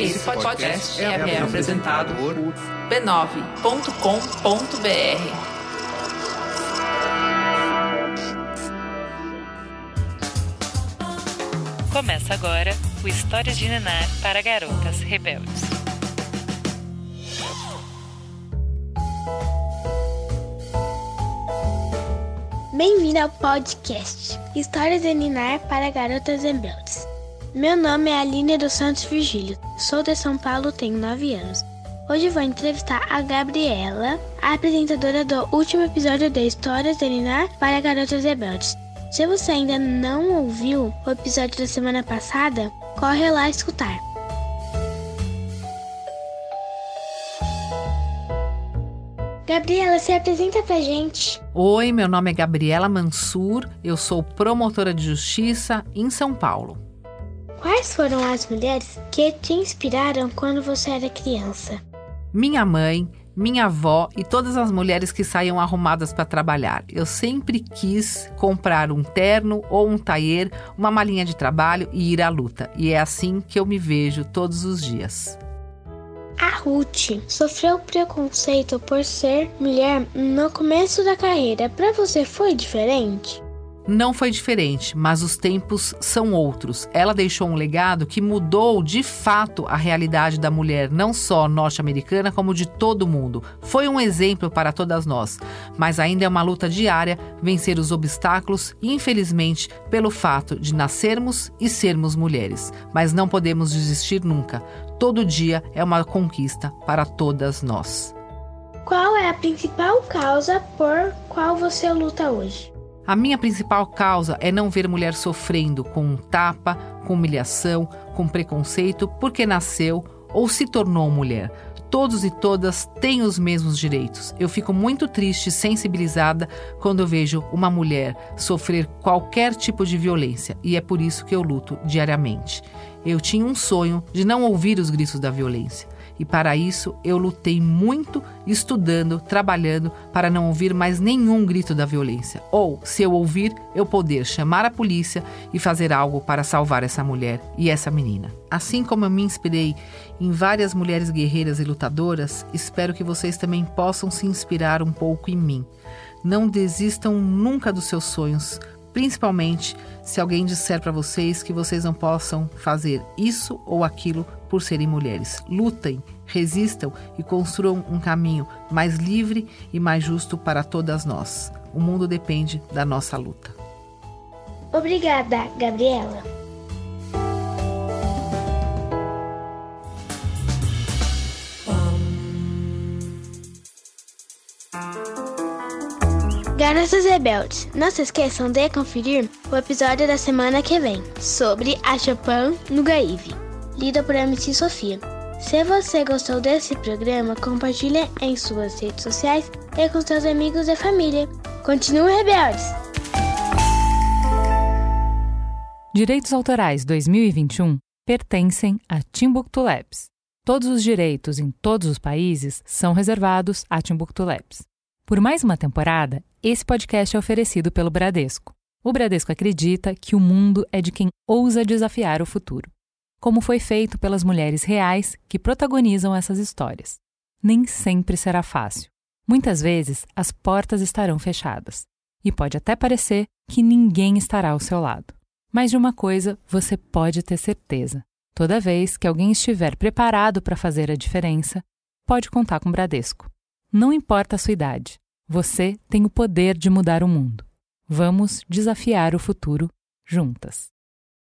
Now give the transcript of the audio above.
Esse podcast é, é apresentado por b9.com.br. Começa agora o Histórias de Nenar para Garotas Rebeldes. Bem-vindo ao podcast Histórias de Ninar para Garotas Rebeldes. Meu nome é Aline dos Santos Virgílio, sou de São Paulo, tenho 9 anos. Hoje vou entrevistar a Gabriela, a apresentadora do último episódio de Histórias de Ninar para Garotas Rebeldes. Se você ainda não ouviu o episódio da semana passada, corre lá escutar. Gabriela, se apresenta pra gente. Oi, meu nome é Gabriela Mansur, eu sou promotora de justiça em São Paulo. Quais foram as mulheres que te inspiraram quando você era criança? Minha mãe, minha avó e todas as mulheres que saíam arrumadas para trabalhar. Eu sempre quis comprar um terno ou um taier, uma malinha de trabalho e ir à luta. E é assim que eu me vejo todos os dias. A Ruth sofreu preconceito por ser mulher no começo da carreira. Para você foi diferente? Não foi diferente, mas os tempos são outros. Ela deixou um legado que mudou de fato a realidade da mulher, não só norte-americana, como de todo mundo. Foi um exemplo para todas nós, mas ainda é uma luta diária vencer os obstáculos, infelizmente, pelo fato de nascermos e sermos mulheres. Mas não podemos desistir nunca. Todo dia é uma conquista para todas nós. Qual é a principal causa por qual você luta hoje? A minha principal causa é não ver mulher sofrendo com um tapa, com humilhação, com preconceito porque nasceu ou se tornou mulher. Todos e todas têm os mesmos direitos. Eu fico muito triste e sensibilizada quando vejo uma mulher sofrer qualquer tipo de violência e é por isso que eu luto diariamente. Eu tinha um sonho de não ouvir os gritos da violência. E para isso eu lutei muito, estudando, trabalhando para não ouvir mais nenhum grito da violência. Ou, se eu ouvir, eu poder chamar a polícia e fazer algo para salvar essa mulher e essa menina. Assim como eu me inspirei em várias mulheres guerreiras e lutadoras, espero que vocês também possam se inspirar um pouco em mim. Não desistam nunca dos seus sonhos, principalmente se alguém disser para vocês que vocês não possam fazer isso ou aquilo por serem mulheres. Lutem, resistam e construam um caminho mais livre e mais justo para todas nós. O mundo depende da nossa luta. Obrigada, Gabriela. Garotas Rebeldes, não se esqueçam de conferir o episódio da semana que vem sobre a Chopin no Gaíve, lida por MC Sofia. Se você gostou desse programa, compartilhe em suas redes sociais e com seus amigos e família. Continue rebeldes! Direitos Autorais 2021 pertencem a Timbuktu Labs. Todos os direitos em todos os países são reservados a Timbuktu Labs. Por mais uma temporada, esse podcast é oferecido pelo Bradesco. O Bradesco acredita que o mundo é de quem ousa desafiar o futuro, como foi feito pelas mulheres reais que protagonizam essas histórias. Nem sempre será fácil. Muitas vezes as portas estarão fechadas e pode até parecer que ninguém estará ao seu lado. Mas de uma coisa você pode ter certeza: toda vez que alguém estiver preparado para fazer a diferença, pode contar com o Bradesco. Não importa a sua idade, você tem o poder de mudar o mundo. Vamos desafiar o futuro juntas.